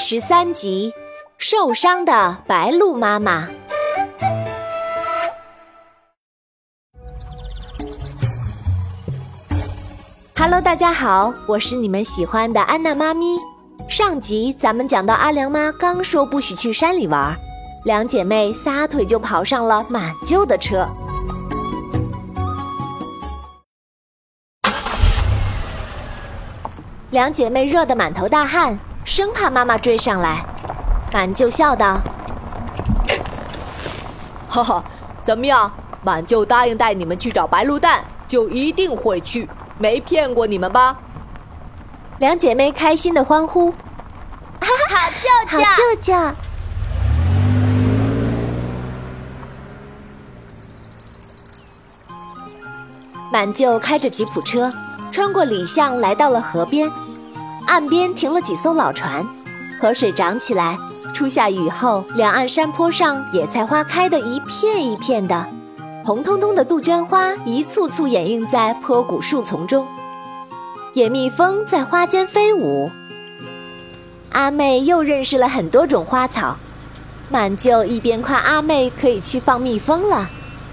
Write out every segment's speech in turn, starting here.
十三集：受伤的白鹿妈妈。Hello，大家好，我是你们喜欢的安娜妈咪。上集咱们讲到阿良妈刚说不许去山里玩，两姐妹撒腿就跑上了满舅的车。两姐妹热得满头大汗，生怕妈妈追上来。满舅笑道：“ 哈哈，怎么样？满舅答应带你们去找白鹿蛋，就一定会去，没骗过你们吧？”两姐妹开心的欢呼：“哈 哈好舅舅，好舅舅！”满舅开着吉普车。穿过里巷，来到了河边，岸边停了几艘老船，河水涨起来。初夏雨后，两岸山坡上野菜花开得一片一片的，红彤彤的杜鹃花一簇簇掩映在坡谷树丛中，野蜜蜂在花间飞舞。阿妹又认识了很多种花草，满舅一边夸阿妹可以去放蜜蜂了，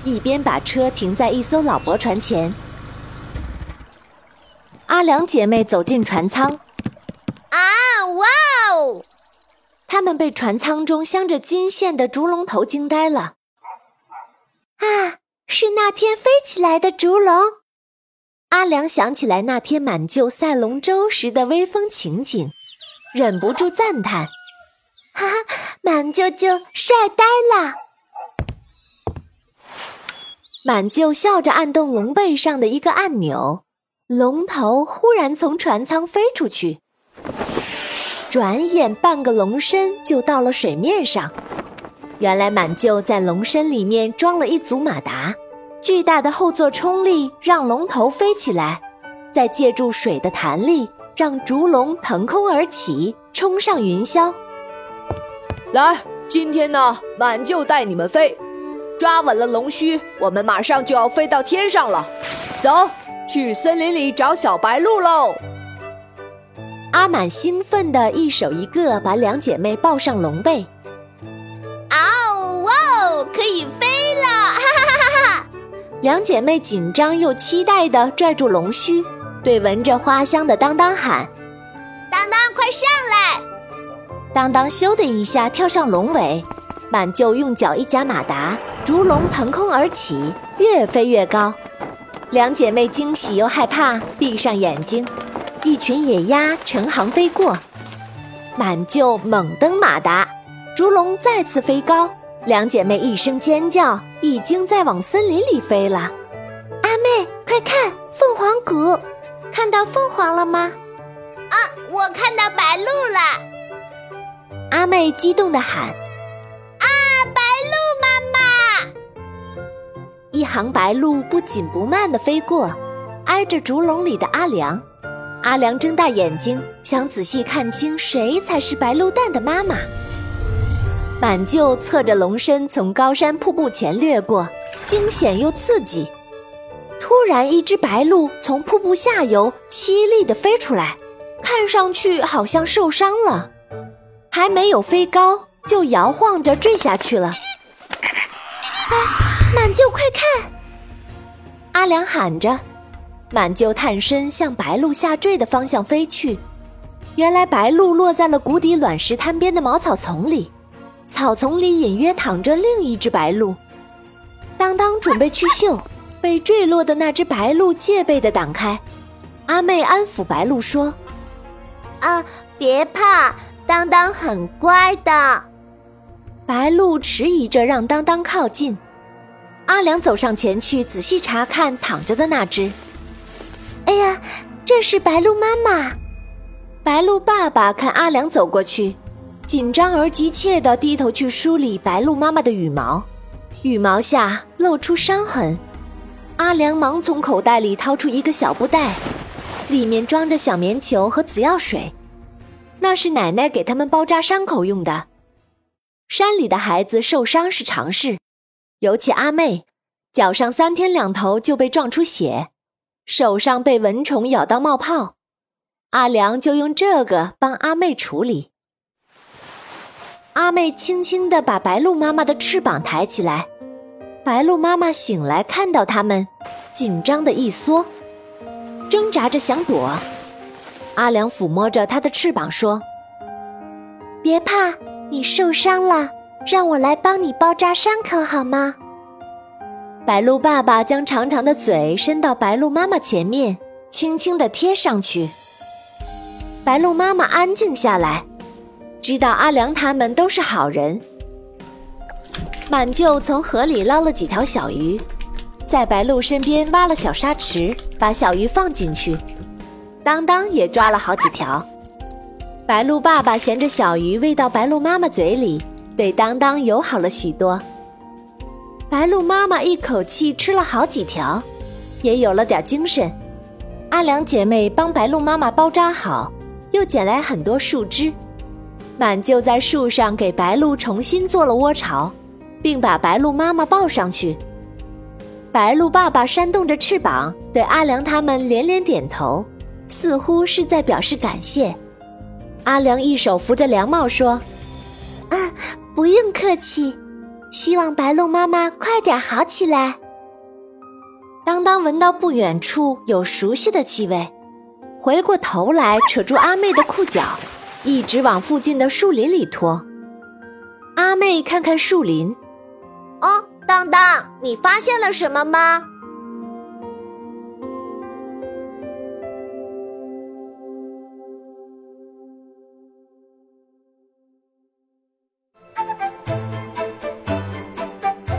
一边把车停在一艘老驳船前。阿良姐妹走进船舱，哇哦！他们被船舱中镶着金线的竹龙头惊呆了。啊，是那天飞起来的竹龙！阿良想起来那天满舅赛龙舟时的威风情景，忍不住赞叹：“哈哈，满舅舅帅呆了！”满舅笑着按动龙背上的一个按钮。龙头忽然从船舱飞出去，转眼半个龙身就到了水面上。原来满舅在龙身里面装了一组马达，巨大的后座冲力让龙头飞起来，再借助水的弹力，让竹龙腾空而起，冲上云霄。来，今天呢，满舅带你们飞，抓稳了龙须，我们马上就要飞到天上了。走。去森林里找小白鹿喽！阿满兴奋的一手一个把两姐妹抱上龙背。哦哇哦，可以飞了！哈哈哈哈哈！两姐妹紧张又期待的拽住龙须，对闻着花香的当当喊：“当当，快上来！”当当咻的一下跳上龙尾，满就用脚一夹马达，竹龙腾空而起，越飞越高。两姐妹惊喜又害怕，闭上眼睛。一群野鸭成行飞过，满舅猛蹬马达，竹龙再次飞高。两姐妹一声尖叫，已经在往森林里飞了。阿妹，快看凤凰谷，看到凤凰了吗？啊，我看到白鹭了！阿妹激动地喊。啊，白鹭妈妈一行白鹭不紧不慢地飞过，挨着竹笼里的阿良。阿良睁大眼睛，想仔细看清谁才是白鹿蛋的妈妈。满舅侧着龙身从高山瀑布前掠过，惊险又刺激。突然，一只白鹭从瀑布下游凄厉地飞出来，看上去好像受伤了，还没有飞高就摇晃着坠下去了。啊！满舅，快看！阿良喊着，满就探身向白鹭下坠的方向飞去。原来白鹭落在了谷底卵石滩边的茅草丛里，草丛里隐约躺着另一只白鹭。当当准备去嗅，被坠落的那只白鹭戒备的挡开。阿妹安抚白鹭说：“啊，别怕，当当很乖的。”白鹭迟疑着让当当靠近。阿良走上前去，仔细查看躺着的那只。哎呀，这是白鹿妈妈！白鹿爸爸看阿良走过去，紧张而急切地低头去梳理白鹿妈妈的羽毛，羽毛下露出伤痕。阿良忙从口袋里掏出一个小布袋，里面装着小棉球和紫药水，那是奶奶给他们包扎伤口用的。山里的孩子受伤是常事。尤其阿妹，脚上三天两头就被撞出血，手上被蚊虫咬到冒泡，阿良就用这个帮阿妹处理。阿妹轻轻地把白鹿妈妈的翅膀抬起来。白鹿妈妈醒来，看到他们，紧张的一缩，挣扎着想躲。阿良抚摸着它的翅膀说：“别怕，你受伤了，让我来帮你包扎伤口好吗？”白鹿爸爸将长长的嘴伸到白鹿妈妈前面，轻轻地贴上去。白鹿妈妈安静下来，知道阿良他们都是好人。满舅从河里捞了几条小鱼，在白鹿身边挖了小沙池，把小鱼放进去。当当也抓了好几条。白鹿爸爸衔着小鱼喂到白鹿妈妈嘴里，对当当友好了许多。白鹿妈妈一口气吃了好几条，也有了点精神。阿良姐妹帮白鹿妈妈包扎好，又捡来很多树枝。满就在树上给白鹿重新做了窝巢。并把白鹿妈妈抱上去。白鹿爸爸扇动着翅膀，对阿良他们连连点头，似乎是在表示感谢。阿良一手扶着凉帽说：“啊，不用客气，希望白鹿妈妈快点好起来。”当当闻到不远处有熟悉的气味，回过头来扯住阿妹的裤脚，一直往附近的树林里拖。阿妹看看树林。哦，当当，你发现了什么吗？